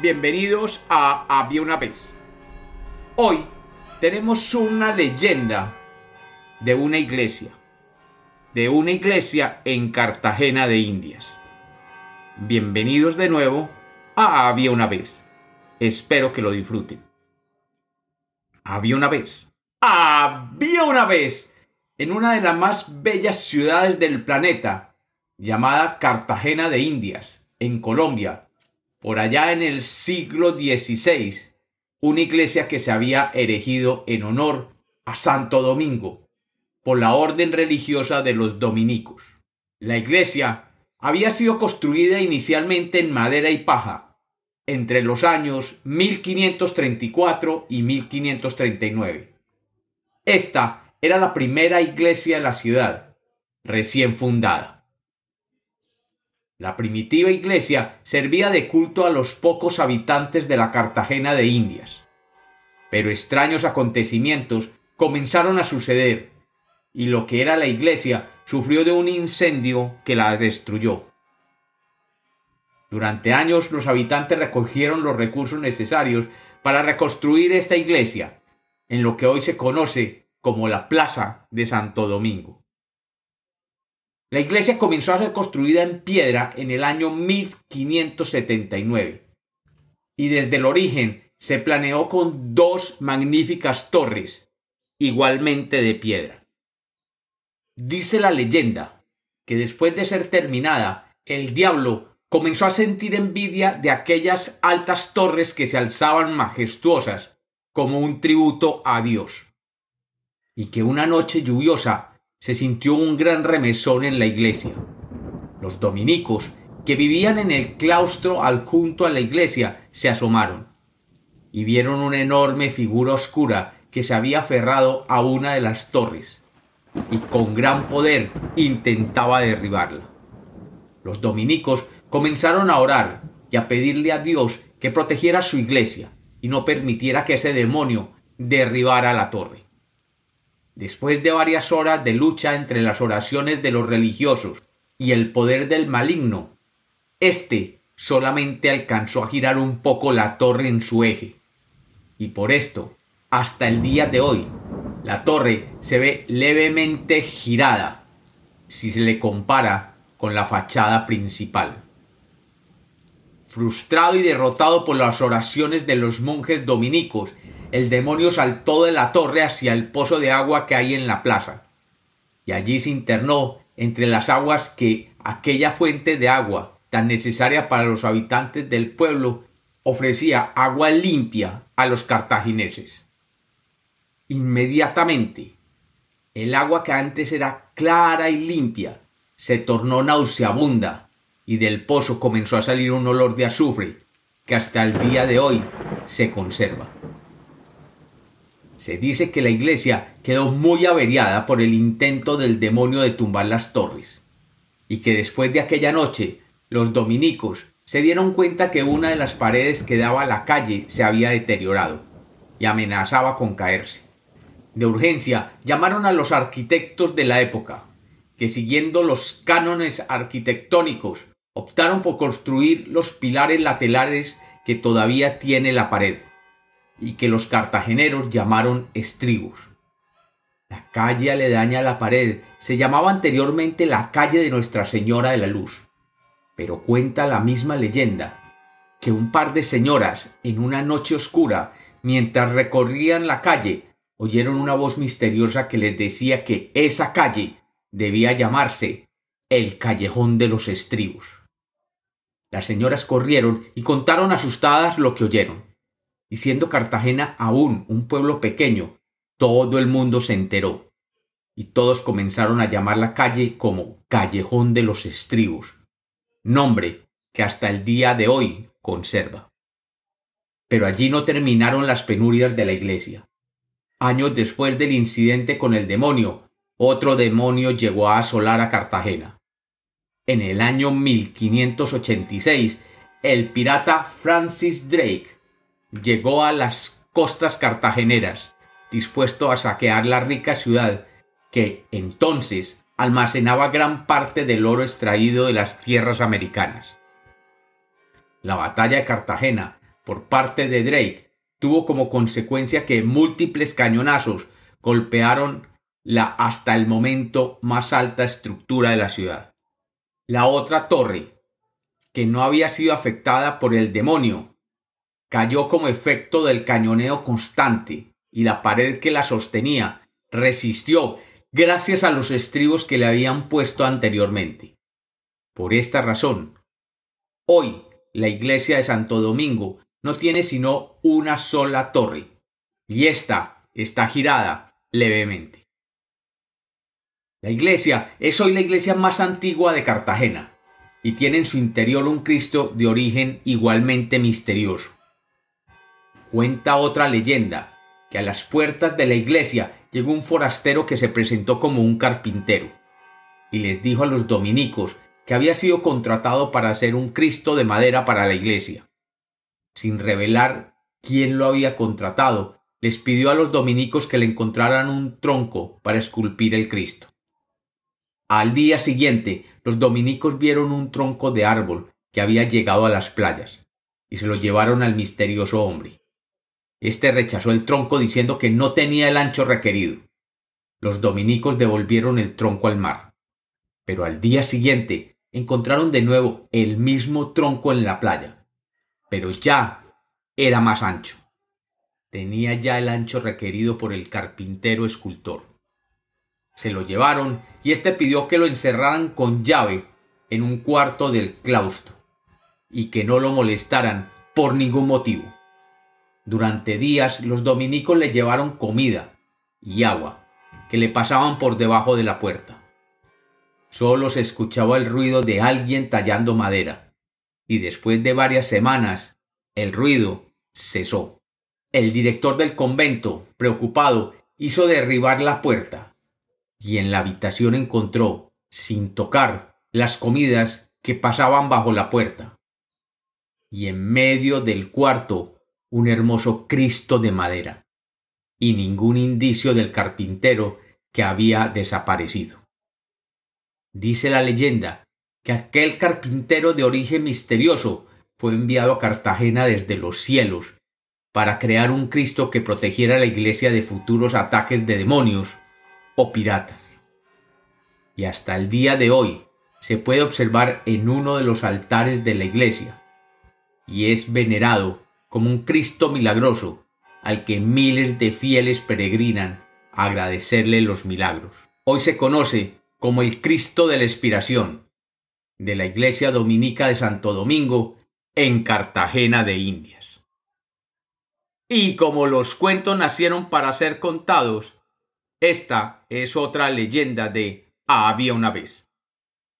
bienvenidos a Había una vez. Hoy tenemos una leyenda de una iglesia, de una iglesia en Cartagena de Indias. Bienvenidos de nuevo a Había una vez. Espero que lo disfruten. Había una vez. Había una vez en una de las más bellas ciudades del planeta, llamada Cartagena de Indias, en Colombia, por allá en el siglo XVI, una iglesia que se había erigido en honor a Santo Domingo, por la orden religiosa de los dominicos. La iglesia había sido construida inicialmente en madera y paja, entre los años 1534 y 1539. Esta era la primera iglesia de la ciudad, recién fundada. La primitiva iglesia servía de culto a los pocos habitantes de la Cartagena de Indias. Pero extraños acontecimientos comenzaron a suceder, y lo que era la iglesia sufrió de un incendio que la destruyó. Durante años los habitantes recogieron los recursos necesarios para reconstruir esta iglesia, en lo que hoy se conoce como la Plaza de Santo Domingo. La iglesia comenzó a ser construida en piedra en el año 1579 y desde el origen se planeó con dos magníficas torres, igualmente de piedra. Dice la leyenda que después de ser terminada, el diablo comenzó a sentir envidia de aquellas altas torres que se alzaban majestuosas como un tributo a Dios, y que una noche lluviosa se sintió un gran remesón en la iglesia. Los dominicos, que vivían en el claustro adjunto a la iglesia, se asomaron y vieron una enorme figura oscura que se había aferrado a una de las torres y con gran poder intentaba derribarla. Los dominicos comenzaron a orar y a pedirle a Dios que protegiera su iglesia y no permitiera que ese demonio derribara la torre. Después de varias horas de lucha entre las oraciones de los religiosos y el poder del maligno, éste solamente alcanzó a girar un poco la torre en su eje. Y por esto, hasta el día de hoy, la torre se ve levemente girada si se le compara con la fachada principal. Frustrado y derrotado por las oraciones de los monjes dominicos el demonio saltó de la torre hacia el pozo de agua que hay en la plaza, y allí se internó entre las aguas que aquella fuente de agua, tan necesaria para los habitantes del pueblo, ofrecía agua limpia a los cartagineses. Inmediatamente, el agua que antes era clara y limpia se tornó nauseabunda y del pozo comenzó a salir un olor de azufre que hasta el día de hoy se conserva. Se dice que la iglesia quedó muy averiada por el intento del demonio de tumbar las torres, y que después de aquella noche los dominicos se dieron cuenta que una de las paredes que daba a la calle se había deteriorado y amenazaba con caerse. De urgencia llamaron a los arquitectos de la época, que siguiendo los cánones arquitectónicos optaron por construir los pilares laterales que todavía tiene la pared y que los cartageneros llamaron estribos. La calle aledaña a la pared se llamaba anteriormente la calle de Nuestra Señora de la Luz, pero cuenta la misma leyenda que un par de señoras en una noche oscura, mientras recorrían la calle, oyeron una voz misteriosa que les decía que esa calle debía llamarse el Callejón de los Estribos. Las señoras corrieron y contaron asustadas lo que oyeron y siendo Cartagena aún un pueblo pequeño, todo el mundo se enteró, y todos comenzaron a llamar la calle como Callejón de los Estribos, nombre que hasta el día de hoy conserva. Pero allí no terminaron las penurias de la iglesia. Años después del incidente con el demonio, otro demonio llegó a asolar a Cartagena. En el año 1586, el pirata Francis Drake llegó a las costas cartageneras, dispuesto a saquear la rica ciudad que entonces almacenaba gran parte del oro extraído de las tierras americanas. La batalla de Cartagena por parte de Drake tuvo como consecuencia que múltiples cañonazos golpearon la hasta el momento más alta estructura de la ciudad. La otra torre, que no había sido afectada por el demonio, cayó como efecto del cañoneo constante y la pared que la sostenía resistió gracias a los estribos que le habían puesto anteriormente. Por esta razón, hoy la iglesia de Santo Domingo no tiene sino una sola torre, y ésta está girada levemente. La iglesia es hoy la iglesia más antigua de Cartagena, y tiene en su interior un Cristo de origen igualmente misterioso. Cuenta otra leyenda que a las puertas de la iglesia llegó un forastero que se presentó como un carpintero, y les dijo a los dominicos que había sido contratado para hacer un Cristo de madera para la iglesia. Sin revelar quién lo había contratado, les pidió a los dominicos que le encontraran un tronco para esculpir el Cristo. Al día siguiente, los dominicos vieron un tronco de árbol que había llegado a las playas, y se lo llevaron al misterioso hombre. Este rechazó el tronco diciendo que no tenía el ancho requerido. Los dominicos devolvieron el tronco al mar. Pero al día siguiente encontraron de nuevo el mismo tronco en la playa, pero ya era más ancho. Tenía ya el ancho requerido por el carpintero escultor. Se lo llevaron y éste pidió que lo encerraran con llave en un cuarto del claustro y que no lo molestaran por ningún motivo. Durante días los dominicos le llevaron comida y agua que le pasaban por debajo de la puerta. Solo se escuchaba el ruido de alguien tallando madera, y después de varias semanas el ruido cesó. El director del convento, preocupado, hizo derribar la puerta, y en la habitación encontró, sin tocar, las comidas que pasaban bajo la puerta. Y en medio del cuarto un hermoso Cristo de madera, y ningún indicio del carpintero que había desaparecido. Dice la leyenda que aquel carpintero de origen misterioso fue enviado a Cartagena desde los cielos para crear un Cristo que protegiera a la iglesia de futuros ataques de demonios o piratas. Y hasta el día de hoy se puede observar en uno de los altares de la iglesia y es venerado como un Cristo milagroso al que miles de fieles peregrinan a agradecerle los milagros. Hoy se conoce como el Cristo de la Expiración, de la Iglesia Dominica de Santo Domingo, en Cartagena de Indias. Y como los cuentos nacieron para ser contados, esta es otra leyenda de Había una vez.